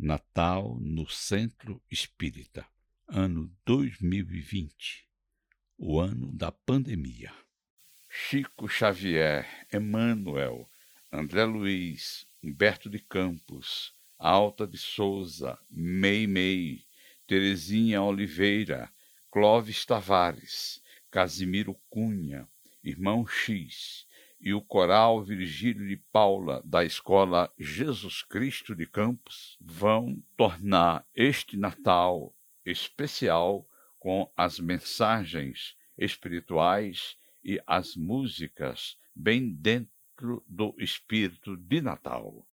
Natal no Centro Espírita, ano 2020, o ano da pandemia. Chico Xavier, Emmanuel, André Luiz, Humberto de Campos, Alta de Souza, Meimei, Terezinha Oliveira, Clóvis Tavares, Casimiro Cunha, Irmão X, e o coral Virgílio de Paula da Escola Jesus Cristo de Campos vão tornar este Natal especial com as mensagens espirituais e as músicas bem dentro do espírito de Natal.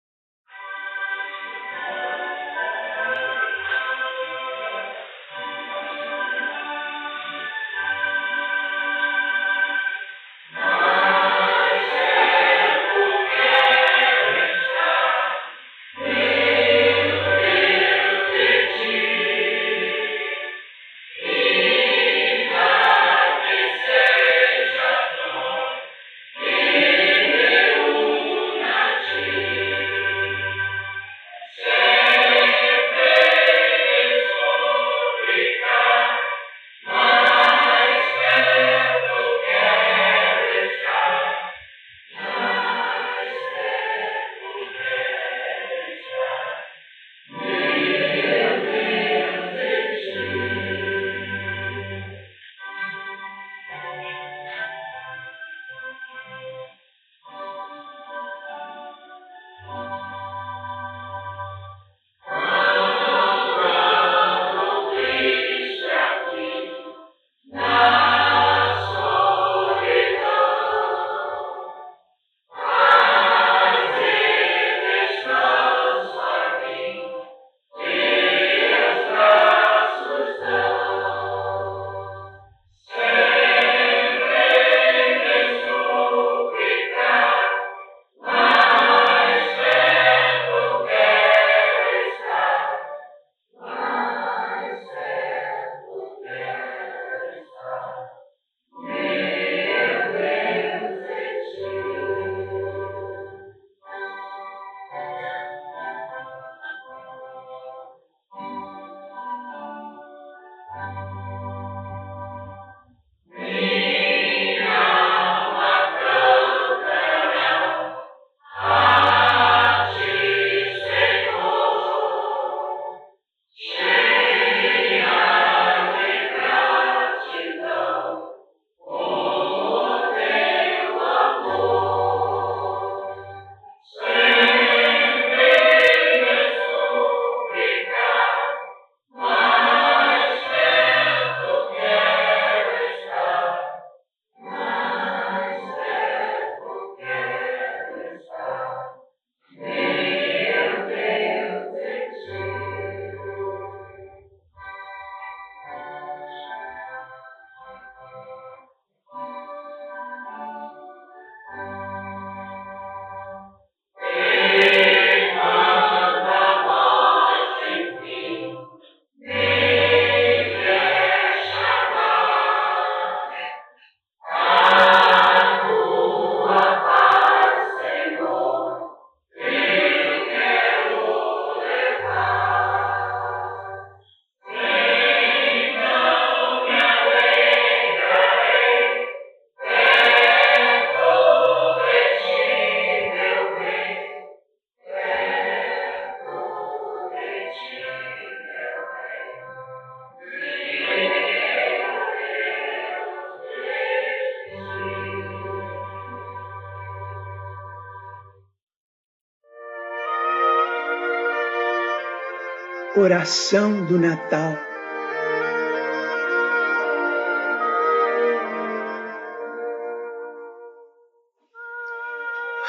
Oração do Natal.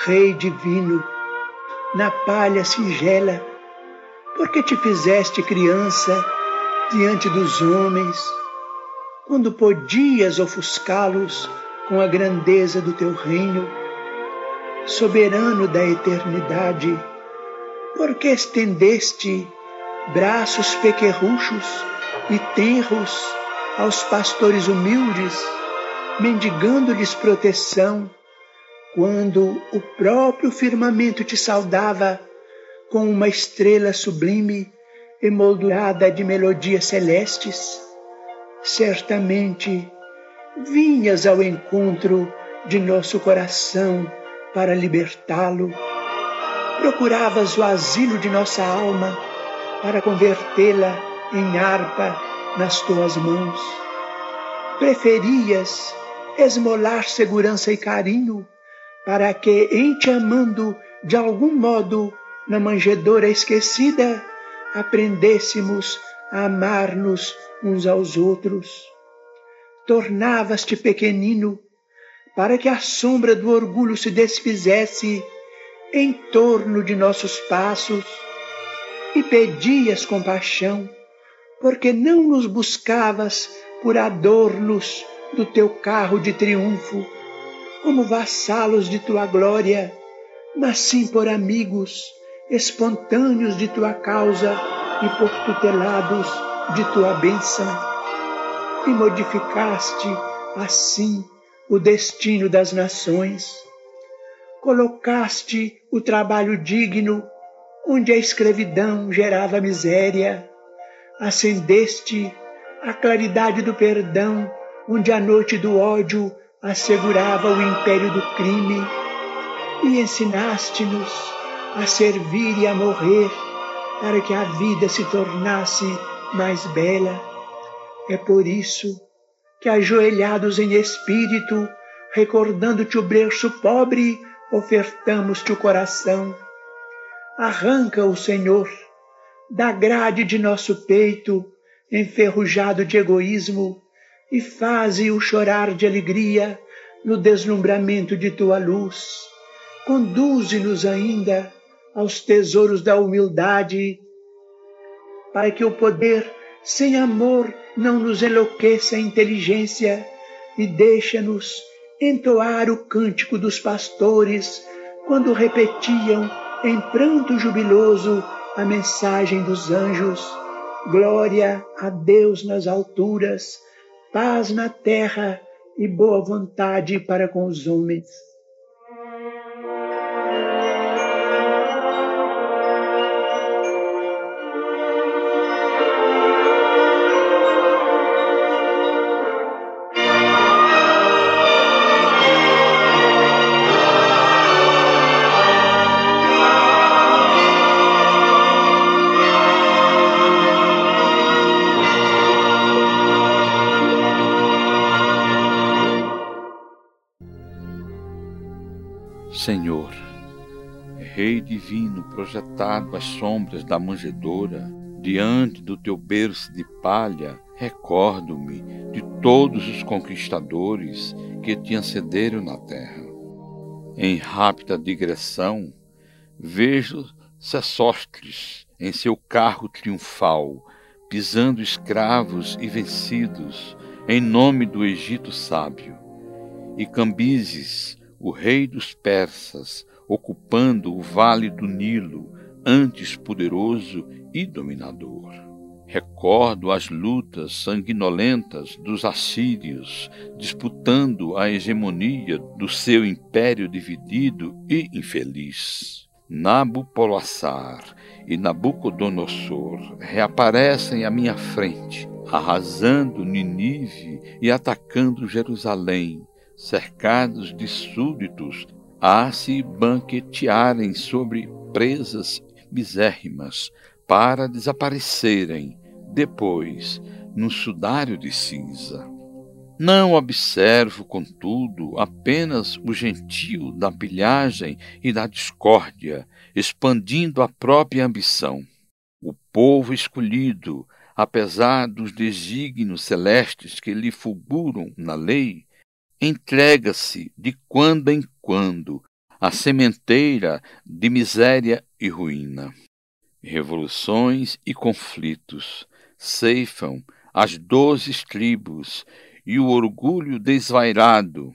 Rei divino, na palha singela, porque te fizeste criança diante dos homens, quando podias ofuscá-los com a grandeza do teu reino, soberano da eternidade, porque estendeste braços pequerruchos e tenros aos pastores humildes, mendigando-lhes proteção, quando o próprio firmamento te saudava com uma estrela sublime emoldurada de melodias celestes, certamente vinhas ao encontro de nosso coração para libertá-lo. Procuravas o asilo de nossa alma para convertê-la em harpa nas tuas mãos. Preferias esmolar segurança e carinho para que, em te amando de algum modo na manjedoura esquecida, aprendêssemos a amar-nos uns aos outros. Tornavas-te pequenino para que a sombra do orgulho se desfizesse em torno de nossos passos e pedias compaixão, porque não nos buscavas por adornos do teu carro de triunfo, como vassalos de tua glória, mas sim por amigos espontâneos de tua causa e por tutelados de tua bênção. E modificaste assim o destino das nações. Colocaste o trabalho digno onde a escravidão gerava miséria. Acendeste a claridade do perdão onde a noite do ódio assegurava o império do crime. E ensinaste-nos a servir e a morrer para que a vida se tornasse mais bela. É por isso que ajoelhados em espírito, recordando-te o berço pobre, ofertamos-te o coração. Arranca o Senhor da grade de nosso peito, enferrujado de egoísmo, e faze-o chorar de alegria no deslumbramento de tua luz. Conduze-nos ainda aos tesouros da humildade, para que o poder sem amor não nos enlouqueça a inteligência e deixa-nos entoar o cântico dos pastores quando repetiam em pranto jubiloso a mensagem dos anjos: Glória a Deus nas alturas, paz na terra e boa vontade para com os homens. Senhor, Rei divino projetado às sombras da manjedoura, diante do teu berço de palha, recordo-me de todos os conquistadores que te antecederam na terra. Em rápida digressão, vejo Sesostres em seu carro triunfal, pisando escravos e vencidos em nome do Egito sábio, e Cambises, o rei dos persas, ocupando o vale do Nilo, antes poderoso e dominador. Recordo as lutas sanguinolentas dos assírios, disputando a hegemonia do seu império dividido e infeliz. Nabopolassar e Nabucodonosor reaparecem à minha frente, arrasando Ninive e atacando Jerusalém, cercados de súditos, a se banquetearem sobre presas misérrimas para desaparecerem depois no sudário de cinza. Não observo, contudo, apenas o gentio da pilhagem e da discórdia, expandindo a própria ambição. O povo escolhido, apesar dos desígnios celestes que lhe fulguram na lei, entrega-se de quando em quando à sementeira de miséria e ruína. Revoluções e conflitos ceifam as doze tribos e o orgulho desvairado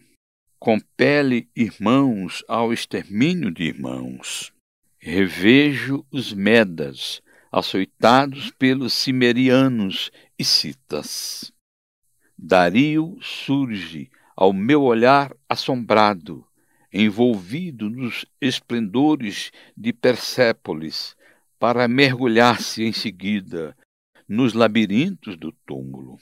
compele irmãos ao extermínio de irmãos. Revejo os Medas, açoitados pelos Cimerianos e Citas. Dario surge ao meu olhar assombrado, envolvido nos esplendores de Persépolis, para mergulhar-se em seguida nos labirintos do túmulo.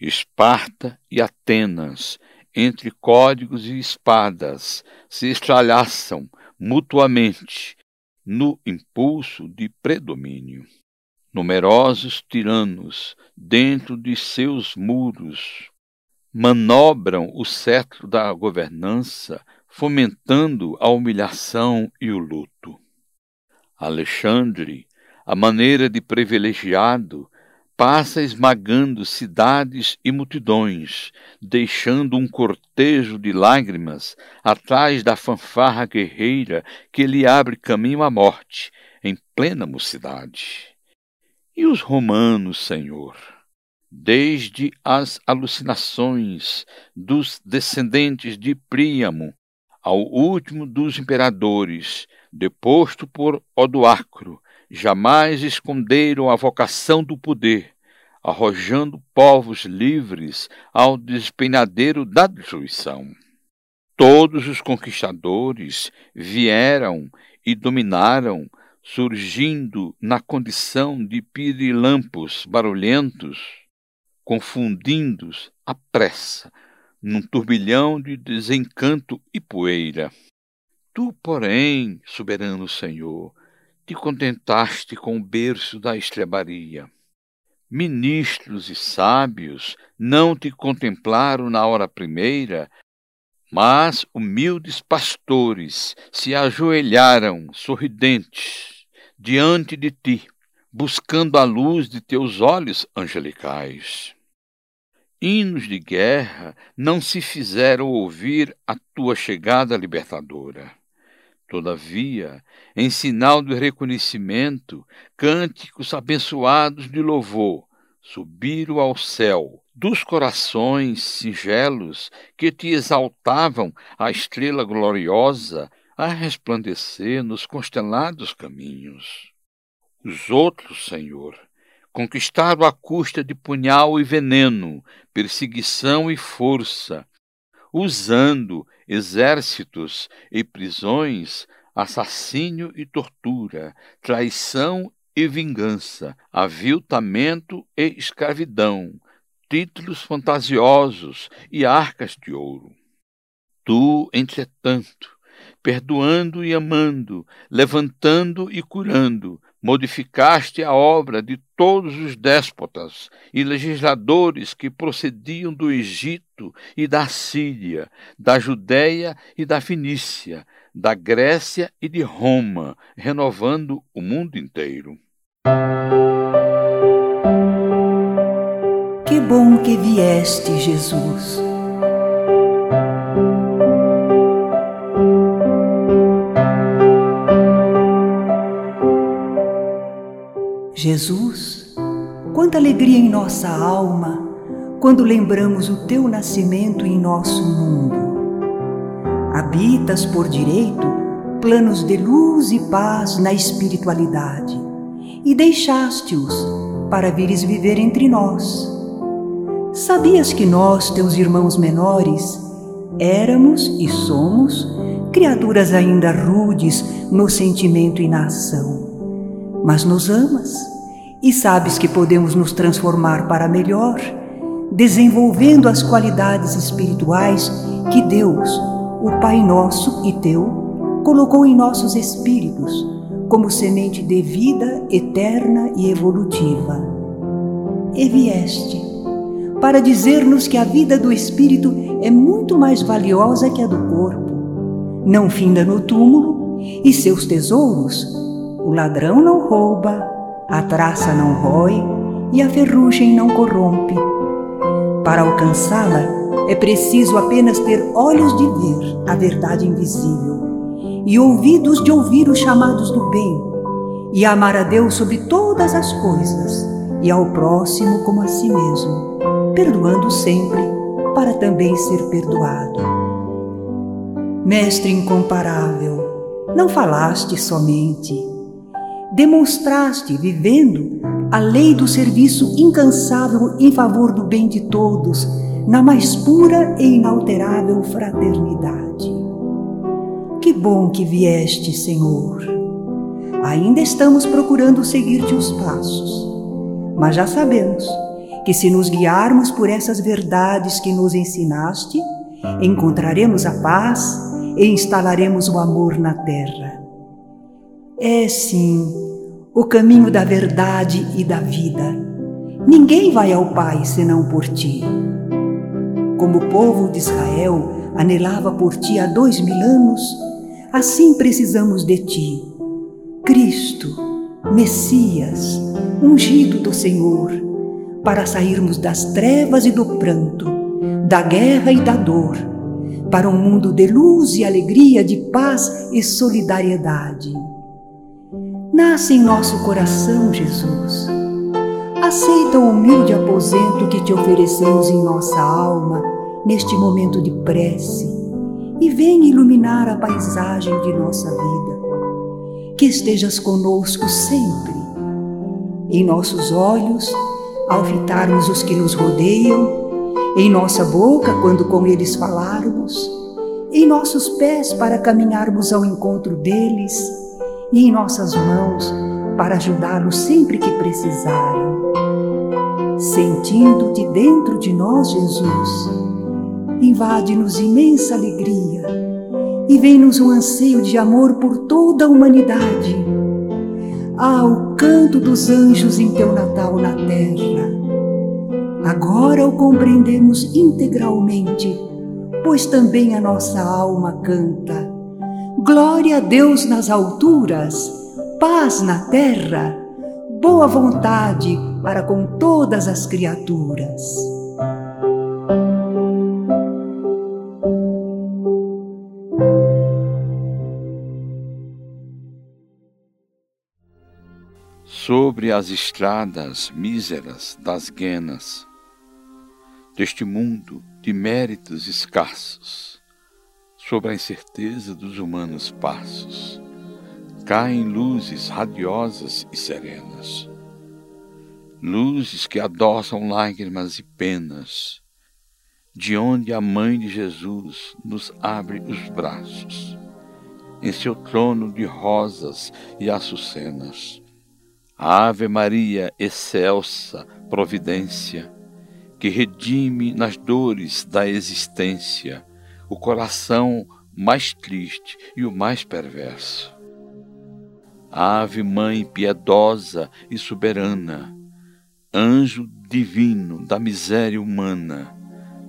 Esparta e Atenas, entre códigos e espadas, se estralhaçam mutuamente no impulso de predomínio. Numerosos tiranos, dentro de seus muros, manobram o cetro da governança, fomentando a humilhação e o luto. Alexandre, a maneira de privilegiado, passa esmagando cidades e multidões, deixando um cortejo de lágrimas atrás da fanfarra guerreira que lhe abre caminho à morte, em plena mocidade. E os romanos, Senhor? Desde as alucinações dos descendentes de Príamo ao último dos imperadores, deposto por Odoacro, jamais esconderam a vocação do poder, arrojando povos livres ao despenhadeiro da destruição. Todos os conquistadores vieram e dominaram, surgindo na condição de pirilampos barulhentos, confundindo a pressa num turbilhão de desencanto e poeira. Tu, porém, soberano Senhor, te contentaste com o berço da estrebaria. Ministros e sábios não te contemplaram na hora primeira, mas humildes pastores se ajoelharam sorridentes diante de ti, buscando a luz de teus olhos angelicais. Hinos de guerra não se fizeram ouvir a tua chegada libertadora. Todavia, em sinal de reconhecimento, cânticos abençoados de louvor subiram ao céu dos corações singelos que te exaltavam a estrela gloriosa a resplandecer nos constelados caminhos. Os outros, Senhor, conquistaram à custa de punhal e veneno, perseguição e força, usando exércitos e prisões, assassínio e tortura, traição e vingança, aviltamento e escravidão, títulos fantasiosos e arcas de ouro. Tu, entretanto, perdoando e amando, levantando e curando, modificaste a obra de todos os déspotas e legisladores que procediam do Egito e da Síria, da Judéia e da Fenícia, da Grécia e de Roma, renovando o mundo inteiro. Que bom que vieste, Jesus Jesus, quanta alegria em nossa alma quando lembramos o teu nascimento em nosso mundo. Habitas por direito planos de luz e paz na espiritualidade e deixaste-os para vires viver entre nós. Sabias que nós, teus irmãos menores, éramos e somos criaturas ainda rudes no sentimento e na ação mas nos amas e sabes que podemos nos transformar para melhor, desenvolvendo as qualidades espirituais que Deus, o Pai nosso e teu, colocou em nossos espíritos como semente de vida eterna e evolutiva. E vieste para dizer-nos que a vida do espírito é muito mais valiosa que a do corpo. Não finda no túmulo e seus tesouros o ladrão não rouba, a traça não rói e a ferrugem não corrompe. Para alcançá-la, é preciso apenas ter olhos de ver a verdade invisível e ouvidos de ouvir os chamados do bem, e amar a Deus sobre todas as coisas e ao próximo como a si mesmo, perdoando sempre para também ser perdoado. Mestre incomparável, não falaste somente, demonstraste vivendo a lei do serviço incansável em favor do bem de todos, na mais pura e inalterável fraternidade. Que bom que vieste, Senhor. Ainda estamos procurando seguir-te os passos, mas já sabemos que se nos guiarmos por essas verdades que nos ensinaste, encontraremos a paz e instalaremos o amor na terra. É sim o caminho da verdade e da vida. Ninguém vai ao Pai senão por ti. Como o povo de Israel anelava por ti há dois mil anos, assim precisamos de ti, Cristo, Messias, ungido do Senhor, para sairmos das trevas e do pranto, da guerra e da dor, para um mundo de luz e alegria, de paz e solidariedade. Nasce em nosso coração, Jesus. Aceita o humilde aposento que te oferecemos em nossa alma neste momento de prece e vem iluminar a paisagem de nossa vida. Que estejas conosco sempre. Em nossos olhos, ao fitarmos os que nos rodeiam, em nossa boca quando com eles falarmos, em nossos pés para caminharmos ao encontro deles e em nossas mãos para ajudá-los sempre que precisarem. Sentindo-te dentro de nós, Jesus, invade-nos imensa alegria e vem-nos um anseio de amor por toda a humanidade. Ah, o canto dos anjos em teu Natal na terra. Agora o compreendemos integralmente, pois também a nossa alma canta. Glória a Deus nas alturas, paz na terra, boa vontade para com todas as criaturas. sobre as estradas míseras das guenas, deste mundo de méritos escassos, sobre a incerteza dos humanos passos, caem luzes radiosas e serenas, luzes que adoçam lágrimas e penas, de onde a Mãe de Jesus nos abre os braços, em seu trono de rosas e açucenas. Ave Maria, excelsa providência, que redime nas dores da existência o coração mais triste e o mais perverso. Ave Mãe piedosa e soberana, anjo divino da miséria humana,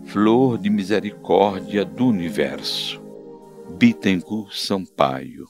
flor de misericórdia do universo. Bittencourt Sampaio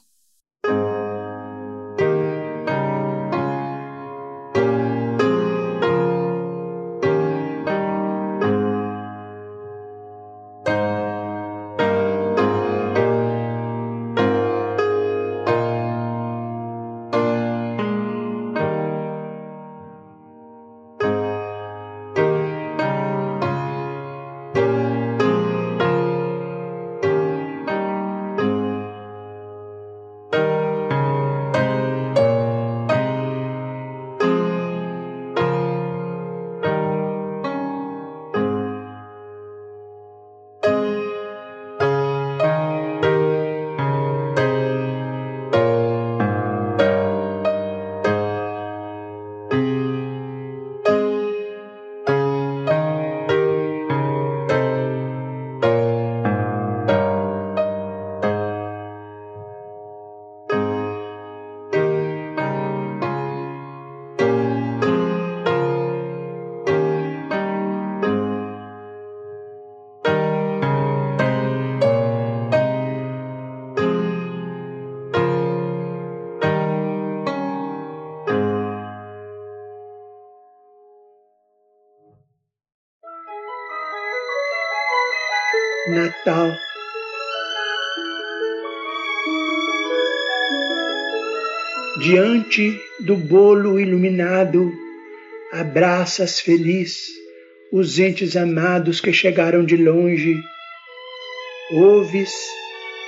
Diante do bolo iluminado, abraças feliz os entes amados que chegaram de longe. Ouves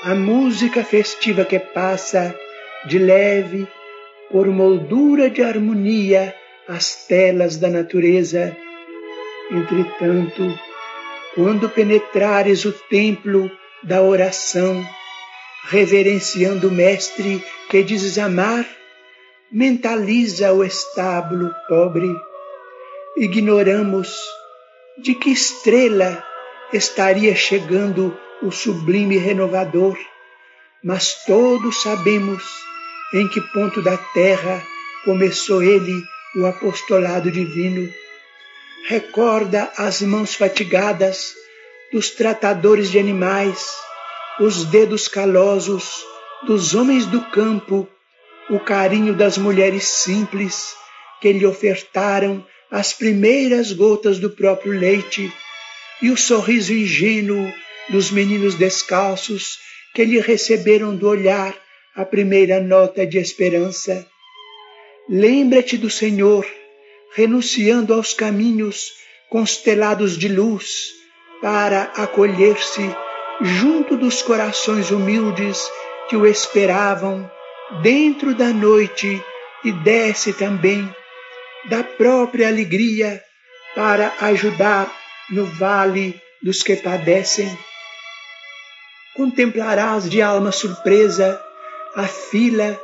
a música festiva que passa de leve por moldura de harmonia as telas da natureza. Entretanto, quando penetrares o templo da oração, reverenciando o Mestre que dizes amar, mentaliza o estábulo pobre. Ignoramos de que estrela estaria chegando o sublime renovador, mas todos sabemos em que ponto da terra começou ele o apostolado divino. Recorda as mãos fatigadas dos tratadores de animais, os dedos calosos dos homens do campo, o carinho das mulheres simples que lhe ofertaram as primeiras gotas do próprio leite e o sorriso ingênuo dos meninos descalços que lhe receberam do olhar a primeira nota de esperança. Lembra-te do Senhor, renunciando aos caminhos constelados de luz, para acolher-se junto dos corações humildes que o esperavam dentro da noite e desce também da própria alegria para ajudar no vale dos que padecem. Contemplarás de alma surpresa a fila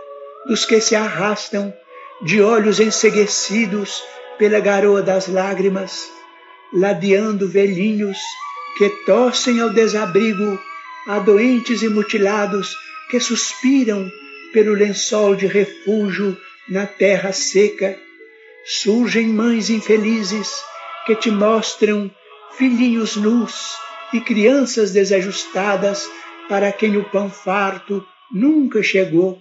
dos que se arrastam de olhos enseguecidos pela garoa das lágrimas, ladeando velhinhos que tossem ao desabrigo, a doentes e mutilados que suspiram pelo lençol de refúgio na terra seca. Surgem mães infelizes que te mostram filhinhos nus e crianças desajustadas para quem o pão farto nunca chegou.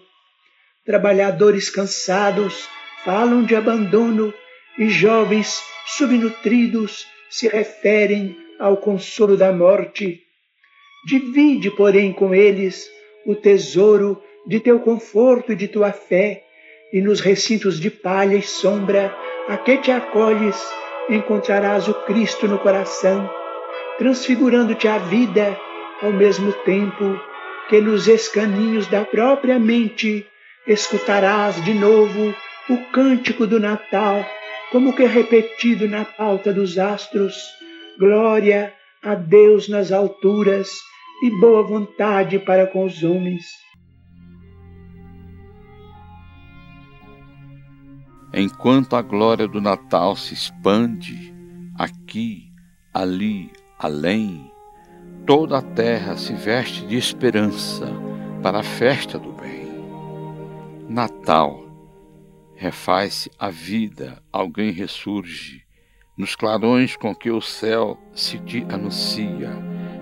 Trabalhadores cansados falam de abandono e jovens subnutridos se referem ao consolo da morte. Divide, porém, com eles o tesouro de teu conforto e de tua fé, e nos recintos de palha e sombra a que te acolhes, encontrarás o Cristo no coração, transfigurando-te a vida ao mesmo tempo que nos escaninhos da própria mente escutarás de novo o cântico do Natal, como que repetido na pauta dos astros. Glória a Deus nas alturas e boa vontade para com os homens. Enquanto a glória do Natal se expande, aqui, ali, além, toda a terra se veste de esperança para a festa do bem. Natal refaz-se a vida, alguém ressurge, nos clarões com que o céu se te anuncia.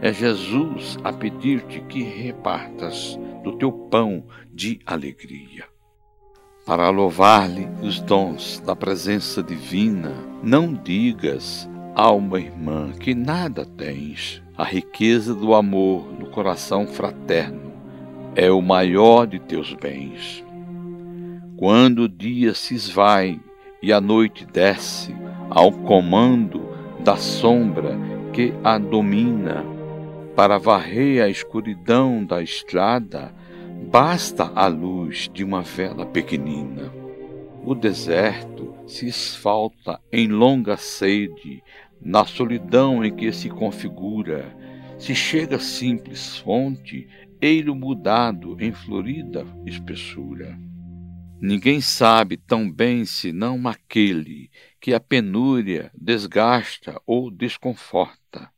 É Jesus a pedir-te que repartas do teu pão de alegria. Para louvar-lhe os dons da presença divina, não digas, alma irmã, que nada tens. A riqueza do amor no coração fraterno é o maior de teus bens. Quando o dia se esvai e a noite desce ao comando da sombra que a domina, para varrer a escuridão da estrada, basta a luz de uma vela pequenina. O deserto se esfalta em longa sede, na solidão em que se configura, se chega simples fonte, eiro mudado em florida espessura. Ninguém sabe tão bem senão aquele que a penúria desgasta ou desconforta.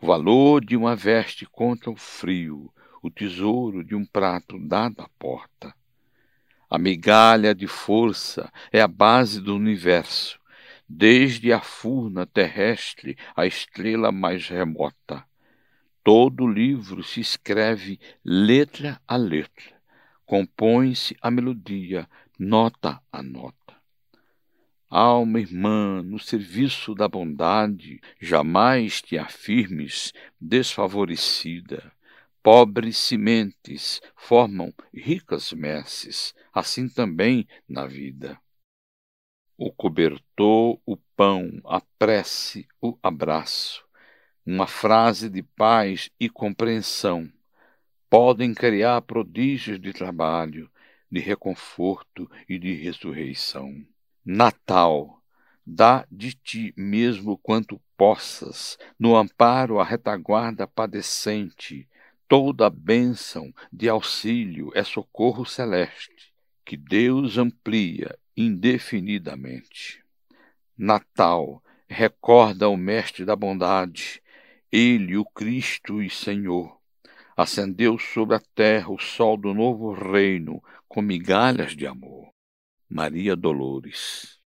O valor de uma veste contra o frio, o tesouro de um prato dado à porta. A migalha de força é a base do universo, desde a furna terrestre à estrela mais remota. Todo livro se escreve letra a letra compõe-se a melodia, nota a nota. Alma irmã, no serviço da bondade, jamais te afirmes desfavorecida. Pobres sementes formam ricas messes, assim também na vida. O cobertor, o pão, a prece, o abraço, uma frase de paz e compreensão, podem criar prodígios de trabalho, de reconforto e de ressurreição. Natal, dá de ti mesmo quanto possas, no amparo à retaguarda padecente, toda bênção de auxílio é socorro celeste, que Deus amplia indefinidamente. Natal recorda o Mestre da bondade, ele, o Cristo e Senhor. Acendeu sobre a terra o sol do novo reino com migalhas de amor. Maria Dolores.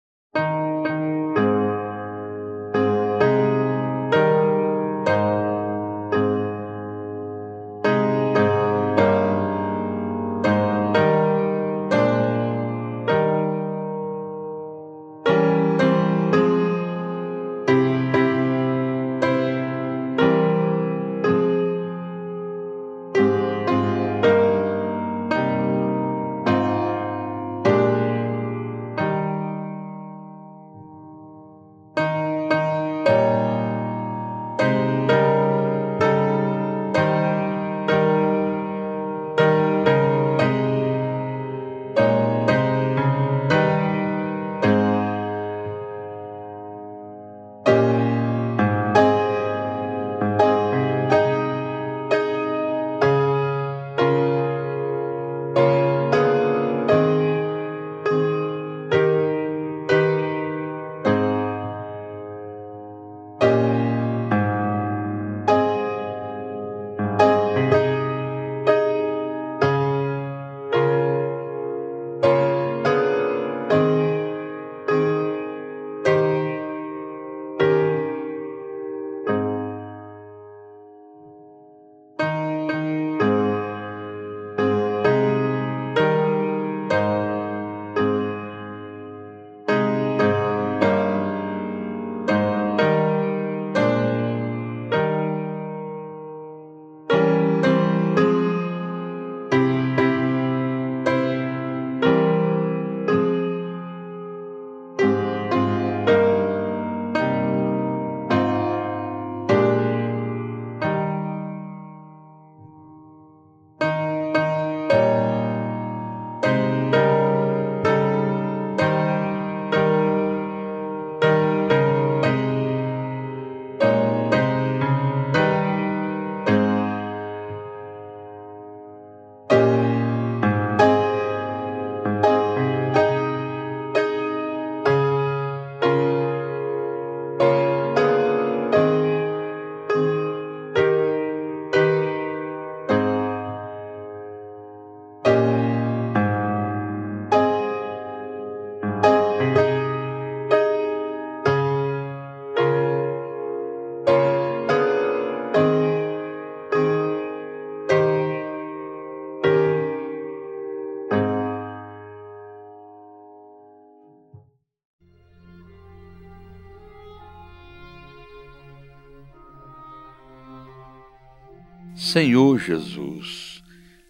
Senhor Jesus,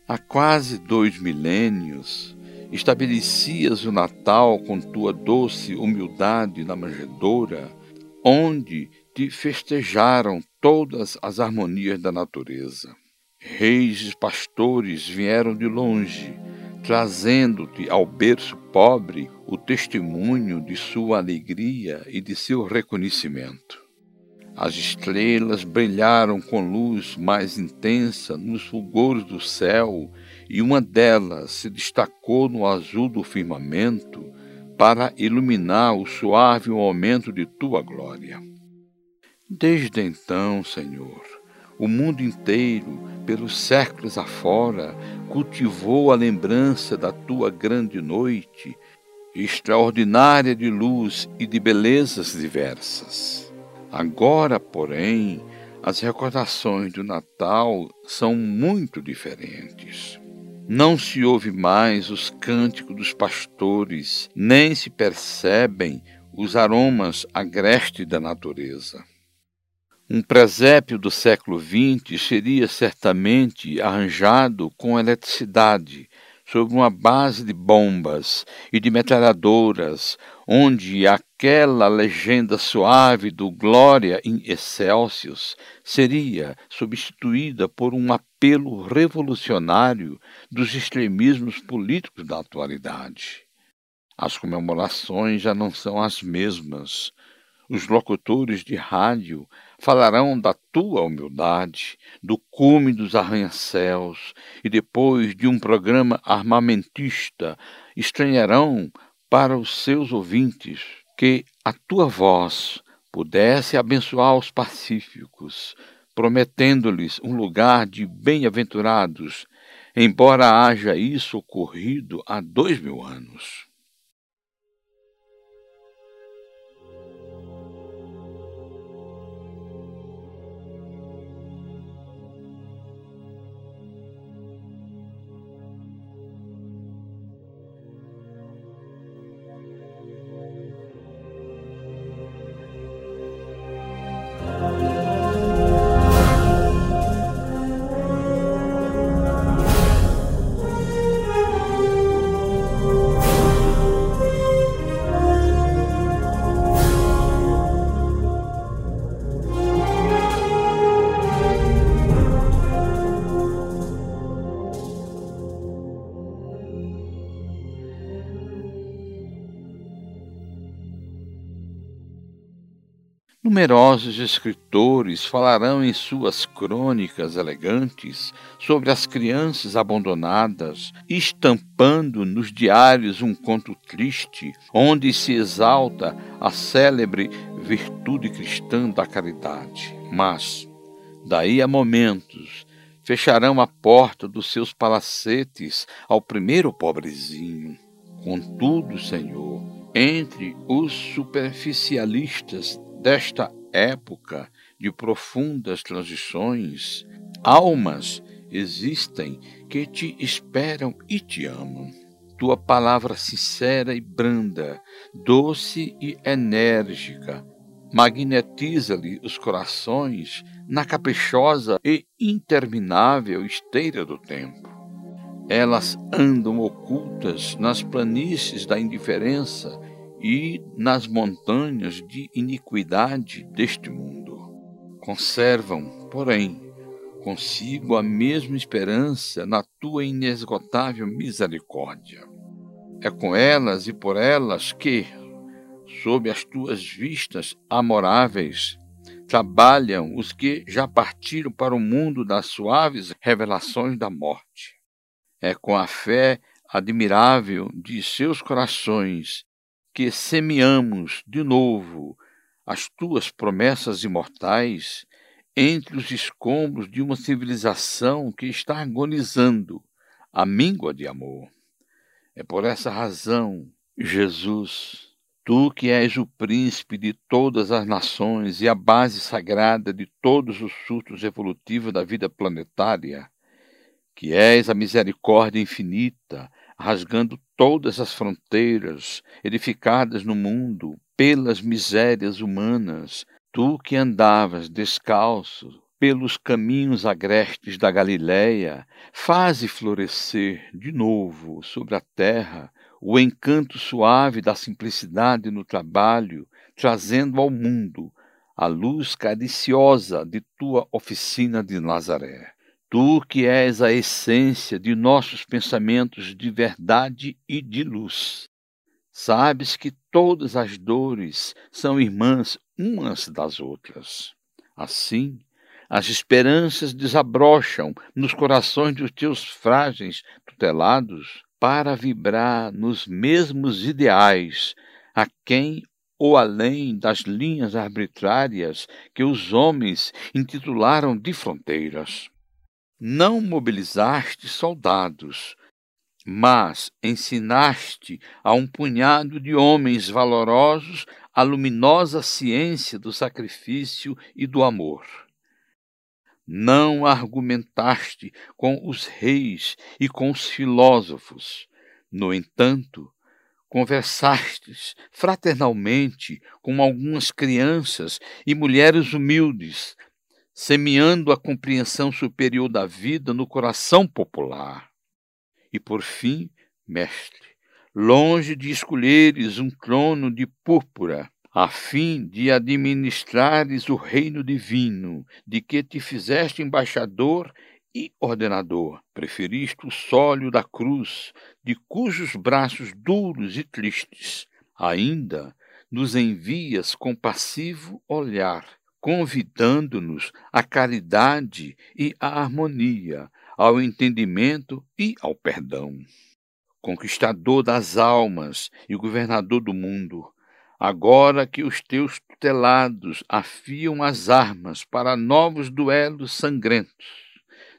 há quase dois milênios estabelecias o Natal com tua doce humildade na manjedoura, onde te festejaram todas as harmonias da natureza. Reis e pastores vieram de longe, trazendo-te ao berço pobre o testemunho de sua alegria e de seu reconhecimento. As estrelas brilharam com luz mais intensa nos fulgores do céu, e uma delas se destacou no azul do firmamento para iluminar o suave momento de tua glória. Desde então, Senhor, o mundo inteiro, pelos séculos afora, cultivou a lembrança da tua grande noite, extraordinária de luz e de belezas diversas. Agora, porém, as recordações do Natal são muito diferentes. Não se ouve mais os cânticos dos pastores, nem se percebem os aromas agrestes da natureza. Um presépio do século XX seria certamente arranjado com eletricidade, sobre uma base de bombas e de metralhadoras, onde aquela legenda suave do Glória in Excelsius seria substituída por um apelo revolucionário dos extremismos políticos da atualidade. As comemorações já não são as mesmas. Os locutores de rádio falarão da tua humildade, do cume dos arranha-céus, e depois de um programa armamentista, estranharão para os seus ouvintes que a tua voz pudesse abençoar os pacíficos, prometendo-lhes um lugar de bem-aventurados, embora haja isso ocorrido há dois mil anos. Numerosos escritores falarão em suas crônicas elegantes sobre as crianças abandonadas, estampando nos diários um conto triste, onde se exalta a célebre virtude cristã da caridade. Mas, daí a momentos, fecharão a porta dos seus palacetes ao primeiro pobrezinho. Contudo, Senhor, entre os superficialistas desta época de profundas transições, almas existem que te esperam e te amam. Tua palavra sincera e branda, doce e enérgica, magnetiza-lhe os corações na caprichosa e interminável esteira do tempo. Elas andam ocultas nas planícies da indiferença e nas montanhas de iniquidade deste mundo. Conservam, porém, consigo a mesma esperança na tua inesgotável misericórdia. É com elas e por elas que, sob as tuas vistas amoráveis, trabalham os que já partiram para o mundo das suaves revelações da morte. É com a fé admirável de seus corações que semeamos de novo as tuas promessas imortais entre os escombros de uma civilização que está agonizando a míngua de amor. É por essa razão, Jesus, tu que és o príncipe de todas as nações e a base sagrada de todos os surtos evolutivos da vida planetária, que és a misericórdia infinita, rasgando todas as fronteiras edificadas no mundo pelas misérias humanas, tu que andavas descalço pelos caminhos agrestes da Galiléia, faze florescer de novo sobre a terra o encanto suave da simplicidade no trabalho, trazendo ao mundo a luz cariciosa de tua oficina de Nazaré. Tu que és a essência de nossos pensamentos de verdade e de luz. Sabes que todas as dores são irmãs umas das outras. Assim, as esperanças desabrocham nos corações dos teus frágeis tutelados para vibrar nos mesmos ideais a quem ou além das linhas arbitrárias que os homens intitularam de fronteiras não mobilizaste soldados, mas ensinaste a um punhado de homens valorosos a luminosa ciência do sacrifício e do amor. Não argumentaste com os reis e com os filósofos. No entanto, conversastes fraternalmente com algumas crianças e mulheres humildes, semeando a compreensão superior da vida no coração popular. E por fim, mestre, longe de escolheres um trono de púrpura, a fim de administrares o reino divino, de que te fizeste embaixador e ordenador, preferiste o sólio da cruz, de cujos braços duros e tristes ainda nos envias compassivo olhar, convidando-nos à caridade e à harmonia, ao entendimento e ao perdão. Conquistador das almas e governador do mundo, agora que os teus tutelados afiam as armas para novos duelos sangrentos,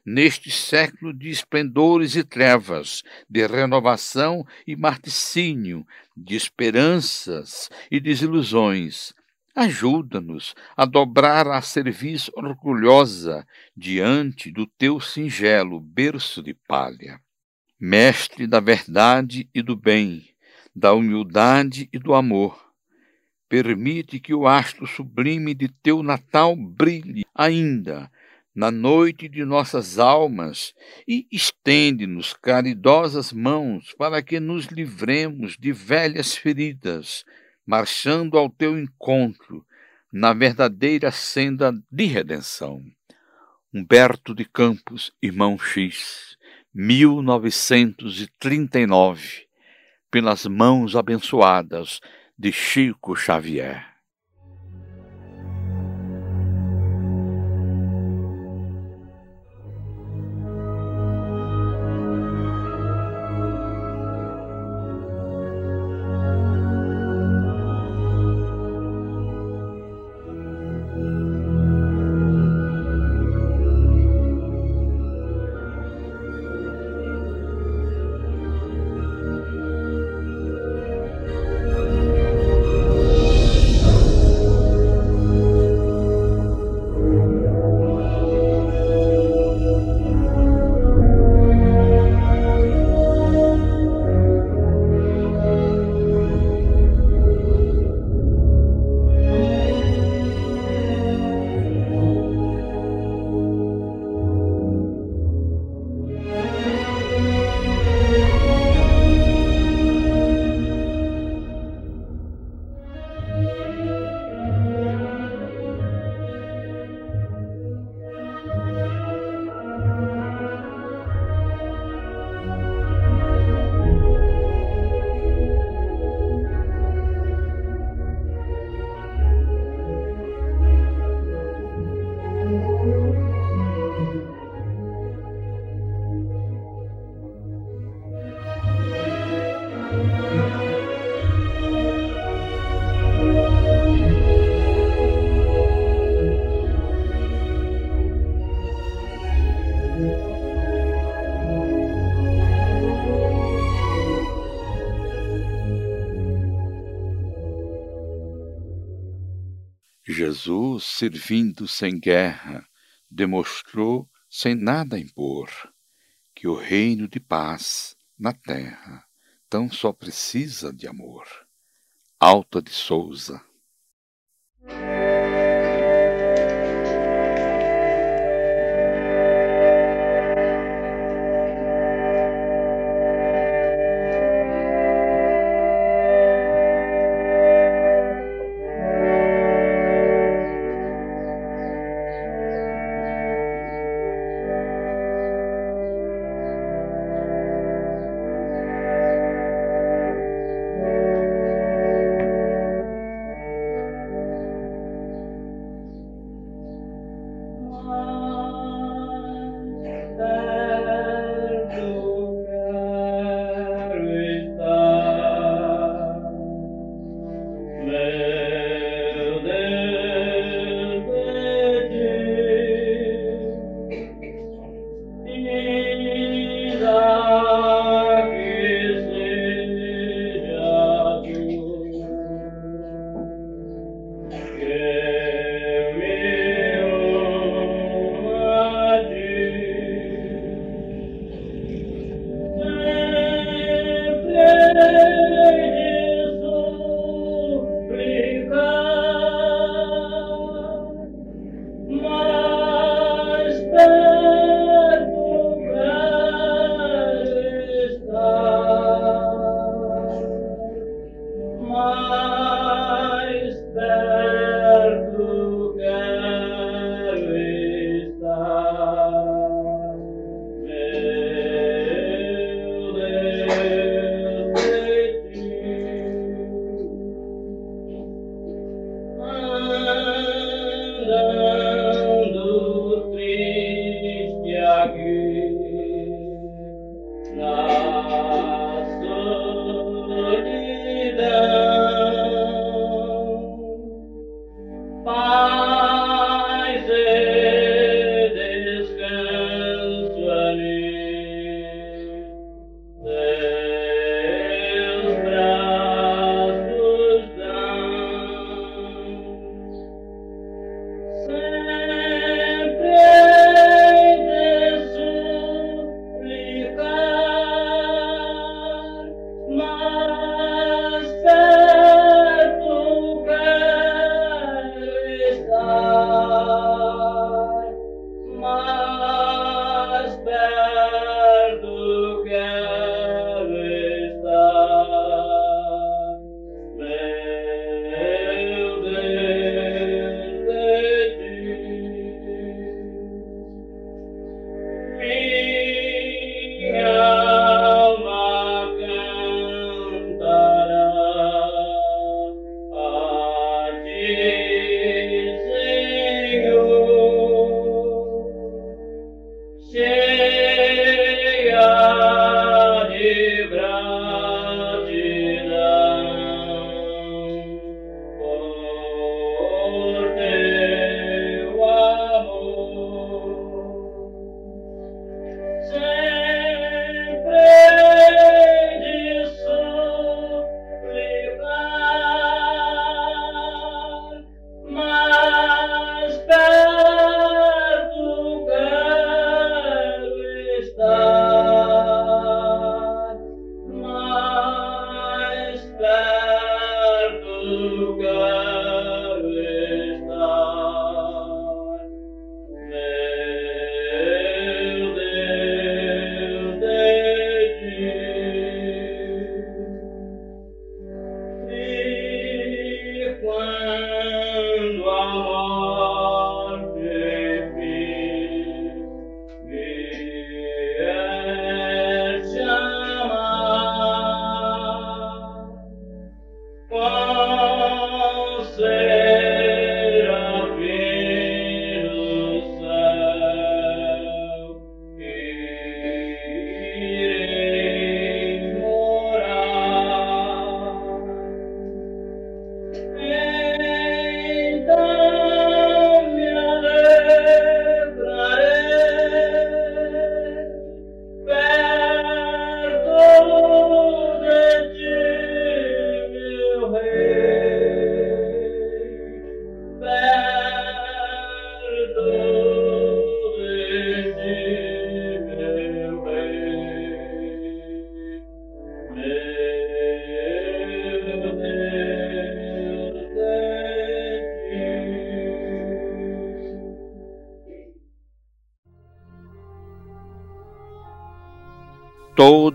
neste século de esplendores e trevas, de renovação e marticínio, de esperanças e desilusões. Ajuda-nos a dobrar a serviço orgulhosa diante do teu singelo berço de palha. Mestre da verdade e do bem, da humildade e do amor, permite que o astro sublime de teu Natal brilhe ainda na noite de nossas almas e estende-nos caridosas mãos para que nos livremos de velhas feridas, marchando ao teu encontro na verdadeira senda de redenção. Humberto de Campos, irmão X, 1939, pelas mãos abençoadas de Chico Xavier. Jesus, servindo sem guerra, demonstrou, sem nada impor, que o reino de paz na terra tão só precisa de amor. Alta de Souza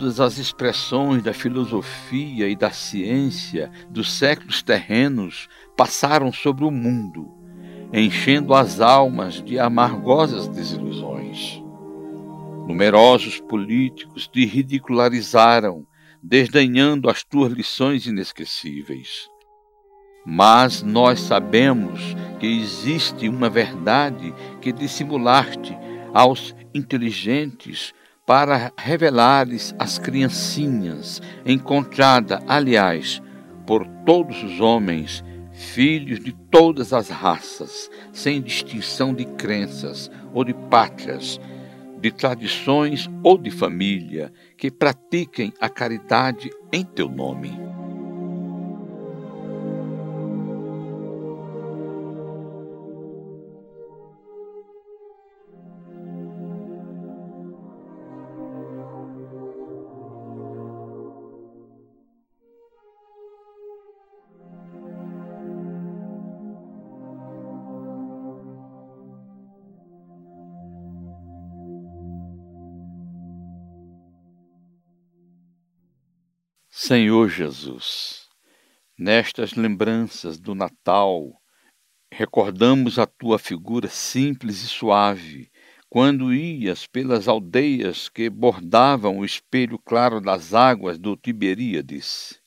todas as expressões da filosofia e da ciência dos séculos terrenos passaram sobre o mundo, enchendo as almas de amargosas desilusões. Numerosos políticos te ridicularizaram, desdenhando as tuas lições inesquecíveis. Mas nós sabemos que existe uma verdade que dissimulaste aos inteligentes para revelar-lhes às criancinhas, encontrada, aliás, por todos os homens, filhos de todas as raças, sem distinção de crenças ou de pátrias, de tradições ou de família, que pratiquem a caridade em teu nome. Senhor Jesus, nestas lembranças do Natal, recordamos a tua figura simples e suave, quando ias pelas aldeias que bordavam o espelho claro das águas do Tiberíades.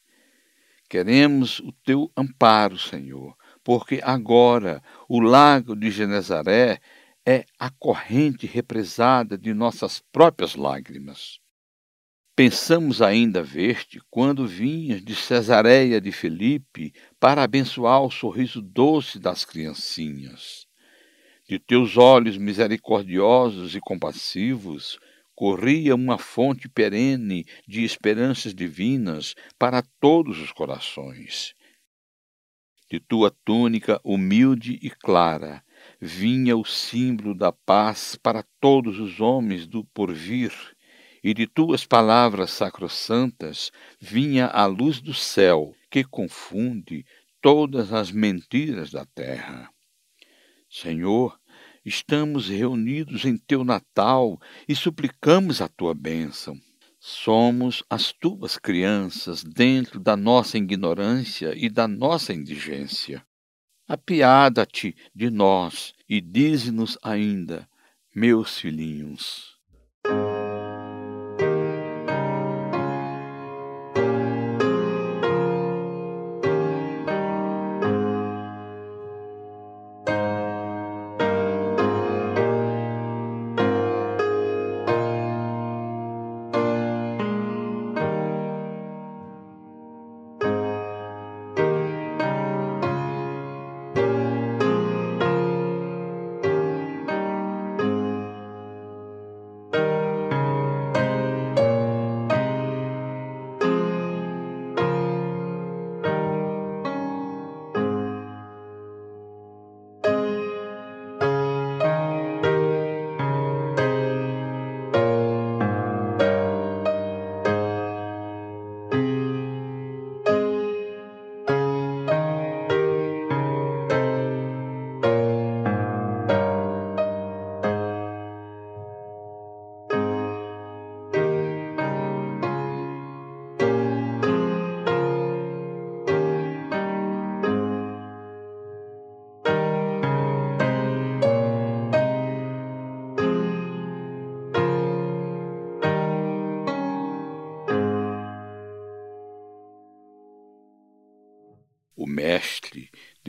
Queremos o teu amparo, Senhor, porque agora o lago de Genezaré é a corrente represada de nossas próprias lágrimas. Pensamos ainda ver-te quando vinhas de Cesareia de Felipe para abençoar o sorriso doce das criancinhas. De teus olhos misericordiosos e compassivos corria uma fonte perene de esperanças divinas para todos os corações. De tua túnica humilde e clara vinha o símbolo da paz para todos os homens do porvir e de tuas palavras sacrossantas vinha a luz do céu, que confunde todas as mentiras da terra. Senhor, estamos reunidos em teu Natal e suplicamos a tua bênção. Somos as tuas crianças dentro da nossa ignorância e da nossa indigência. Apiada-te de nós e dize-nos ainda, meus filhinhos.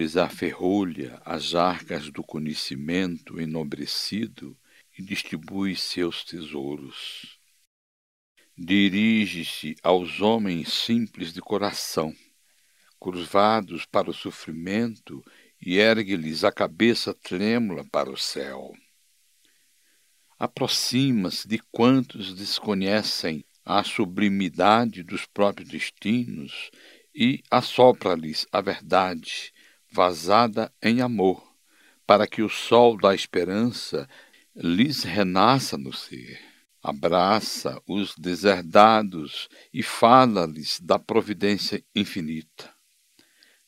Mestre desaferrolha as arcas do conhecimento enobrecido e distribui seus tesouros. Dirige-se aos homens simples de coração, curvados para o sofrimento, e ergue-lhes a cabeça trêmula para o céu. Aproxima-se de quantos desconhecem a sublimidade dos próprios destinos e assopra-lhes a verdade, vazada em amor, para que o sol da esperança lhes renasça no ser. Abraça os deserdados e fala-lhes da providência infinita.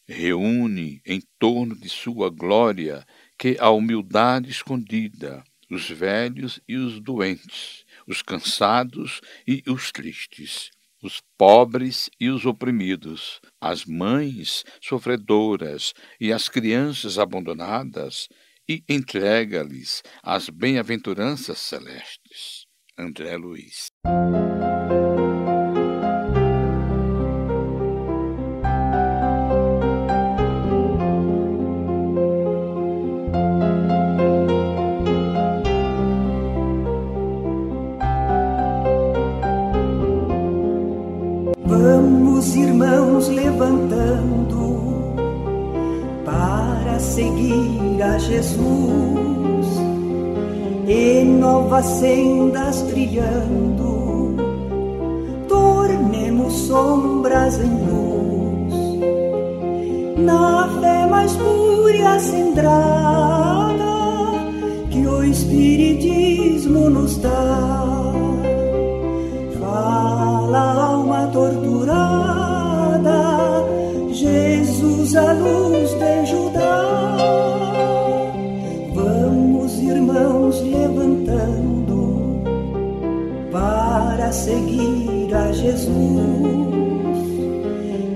Reúne em torno de sua glória que a humildade escondida, os velhos e os doentes, os cansados e os tristes, os pobres e os oprimidos, as mães sofredoras e as crianças abandonadas, e entrega-lhes as bem-aventuranças celestes. André Luiz. Para seguir a Jesus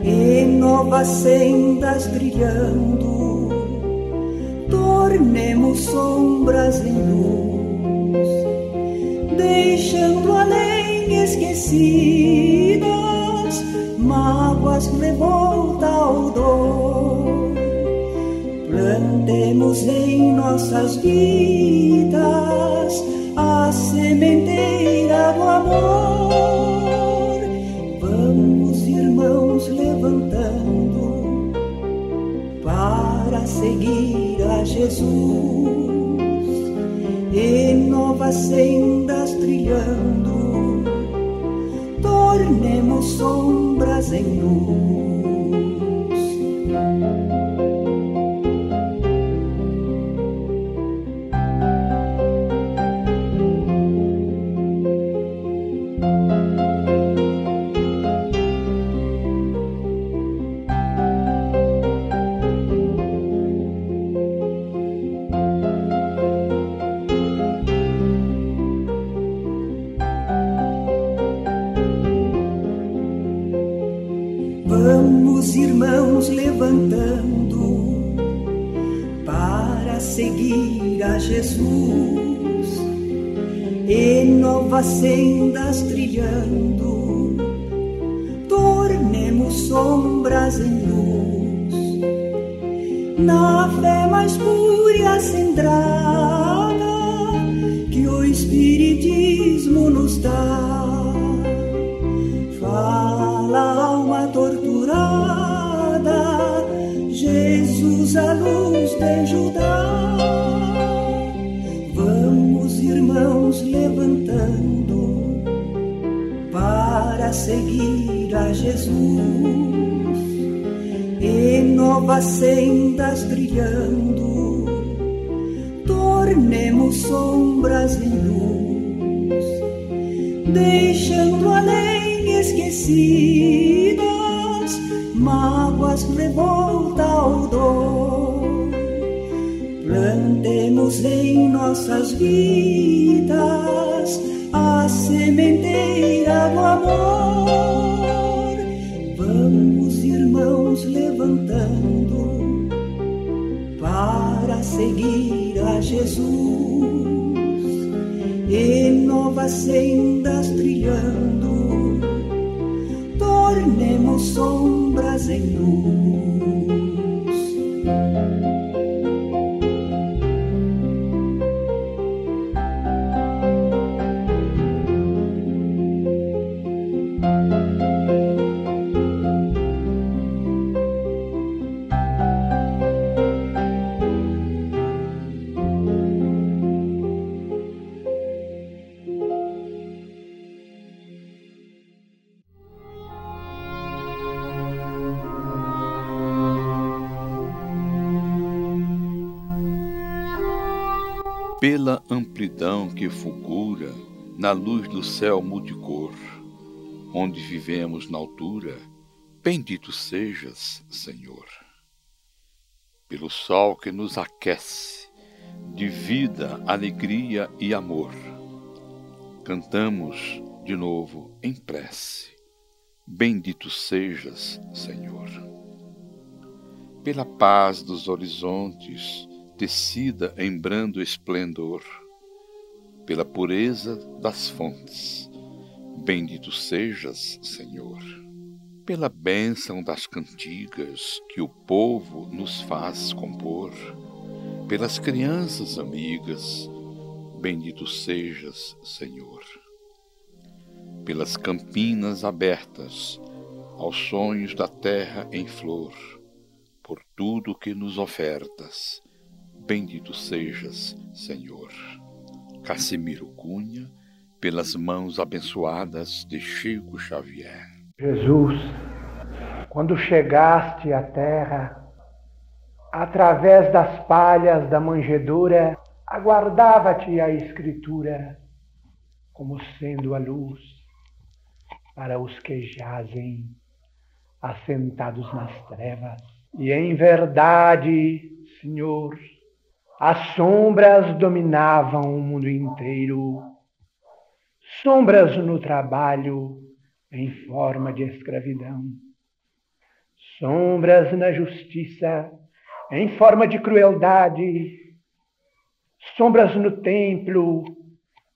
e novas sendas brilhando, tornemos sombras em luz, deixando além esquecidas mágoas, revolta ou dor. Plantemos em nossas vidas a sementeira do amor. Vamos, irmãos, levantando para seguir a Jesus e novas sendas trilhando. Tornemos sombras em luz. Jesus a luz de Judá. Vamos, irmãos, levantando para seguir a Jesus e novas sendas brilhando, tornemos sombras em luz, deixando além esquecidas mágoas, revolta Plantemos em nossas vidas a sementeira do amor. Vamos, irmãos, levantando para seguir a Jesus e novas sendas trilhando. Tornemos sombras em luz. Pela amplidão que fulgura na luz do céu multicor, onde vivemos na altura, bendito sejas, Senhor. Pelo sol que nos aquece, de vida, alegria e amor, cantamos de novo em prece. Bendito sejas, Senhor. Pela paz dos horizontes, tecida em brando esplendor, pela pureza das fontes, bendito sejas, Senhor. Pela bênção das cantigas que o povo nos faz compor, pelas crianças amigas, bendito sejas, Senhor. Pelas campinas abertas aos sonhos da terra em flor, por tudo que nos ofertas, bendito sejas, Senhor. Cassimiro Cunha, pelas mãos abençoadas de Chico Xavier. Jesus, quando chegaste à terra, através das palhas da manjedoura, aguardava-te a Escritura como sendo a luz para os que jazem assentados nas trevas. E em verdade, Senhor, as sombras dominavam o mundo inteiro, sombras no trabalho em forma de escravidão, sombras na justiça em forma de crueldade, sombras no templo,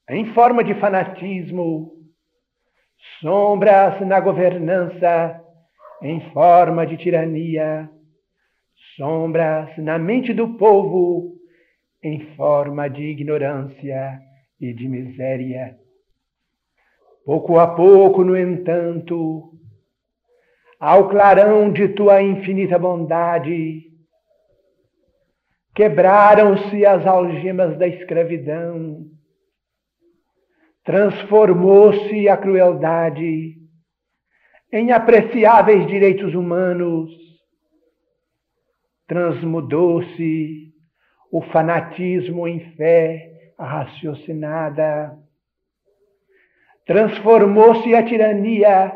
em forma de fanatismo, sombras na governança, em forma de tirania, sombras na mente do povo, em forma de ignorância e de miséria. Pouco a pouco, no entanto, ao clarão de tua infinita bondade, Quebraram-se as algemas da escravidão, transformou-se a crueldade em apreciáveis direitos humanos, transmudou-se o fanatismo em fé raciocinada, transformou-se a tirania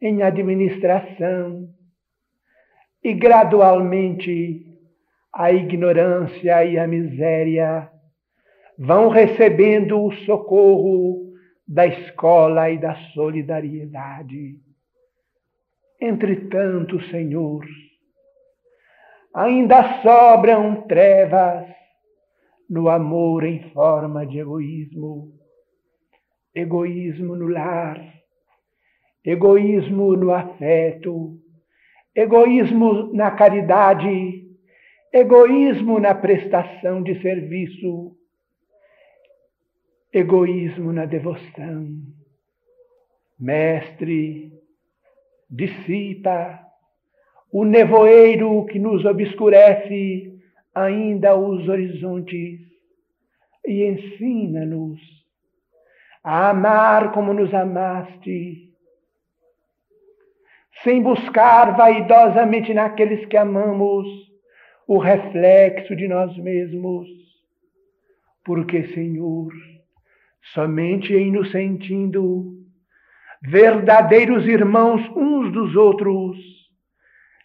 em administração e gradualmente a ignorância e a miséria vão recebendo o socorro da escola e da solidariedade. Entretanto, Senhor, ainda sobram trevas no amor em forma de egoísmo, egoísmo no lar, egoísmo no afeto, egoísmo na caridade. Egoísmo na prestação de serviço, egoísmo na devoção. Mestre, dissipa o nevoeiro que nos obscurece ainda os horizontes e ensina-nos a amar como nos amaste, sem buscar vaidosamente naqueles que amamos o reflexo de nós mesmos. Porque, Senhor, somente em nos sentindo verdadeiros irmãos uns dos outros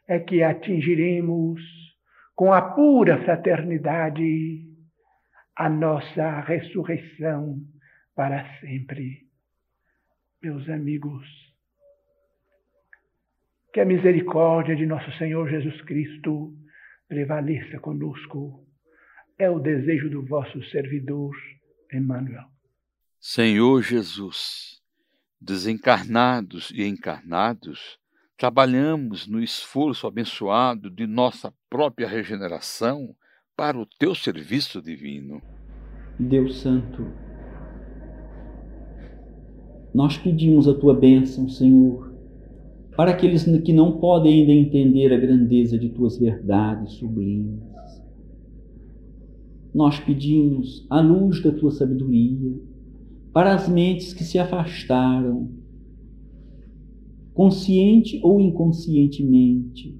é que atingiremos com a pura fraternidade a nossa ressurreição para sempre. Meus amigos, que a misericórdia de nosso Senhor Jesus Cristo prevaleça conosco. É o desejo do vosso servidor, Emmanuel. Senhor Jesus, desencarnados e encarnados, trabalhamos no esforço abençoado de nossa própria regeneração para o teu serviço divino. Deus Santo, nós pedimos a tua bênção, Senhor, para aqueles que não podem ainda entender a grandeza de tuas verdades sublimes. Nós pedimos a luz da tua sabedoria para as mentes que se afastaram, consciente ou inconscientemente,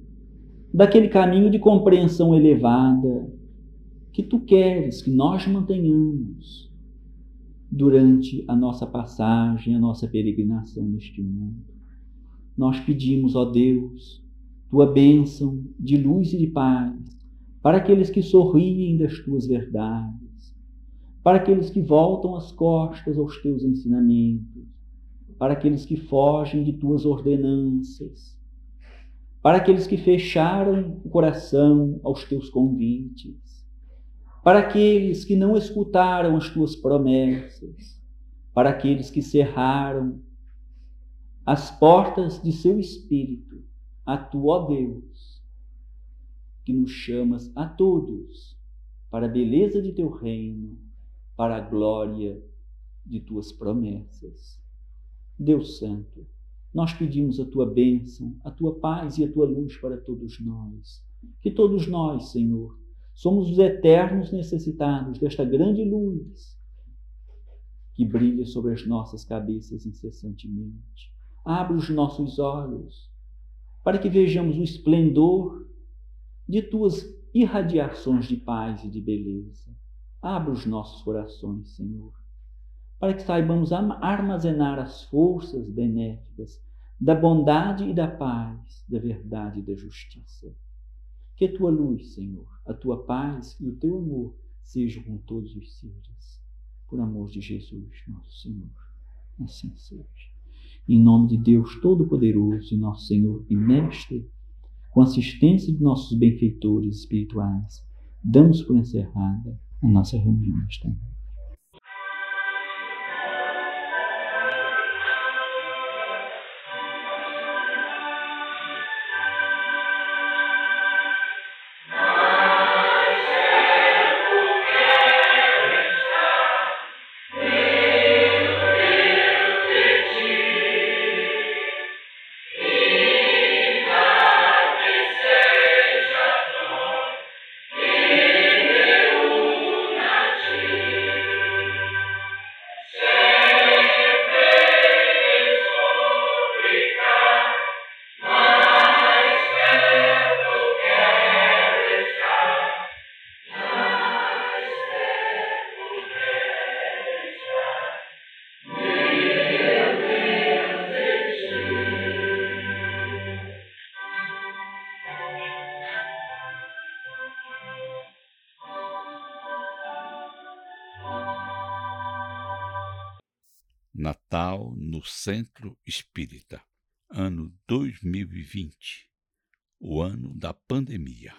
daquele caminho de compreensão elevada que tu queres que nós mantenhamos durante a nossa passagem, a nossa peregrinação neste mundo. Nós pedimos, ó Deus, tua bênção de luz e de paz para aqueles que sorriem das tuas verdades, para aqueles que voltam as costas aos teus ensinamentos, para aqueles que fogem de tuas ordenanças, para aqueles que fecharam o coração aos teus convites, para aqueles que não escutaram as tuas promessas, para aqueles que cerraram as portas de seu espírito, a tu, ó Deus, que nos chamas a todos para a beleza de teu reino, para a glória de tuas promessas. Deus Santo, nós pedimos a tua bênção, a tua paz e a tua luz para todos nós. Que todos nós, Senhor, somos os eternos necessitados desta grande luz que brilha sobre as nossas cabeças incessantemente. Abra os nossos olhos para que vejamos o esplendor de tuas irradiações de paz e de beleza. Abra os nossos corações, Senhor, para que saibamos armazenar as forças benéficas da bondade e da paz, da verdade e da justiça. Que a tua luz, Senhor, a tua paz e o teu amor sejam com todos os seres. Por amor de Jesus, nosso Senhor. Assim seja. Em nome de Deus Todo-Poderoso, nosso Senhor e Mestre, com assistência de nossos benfeitores espirituais, damos por encerrada a nossa reunião esta noite. Centro Espírita, ano 2020, o ano da pandemia.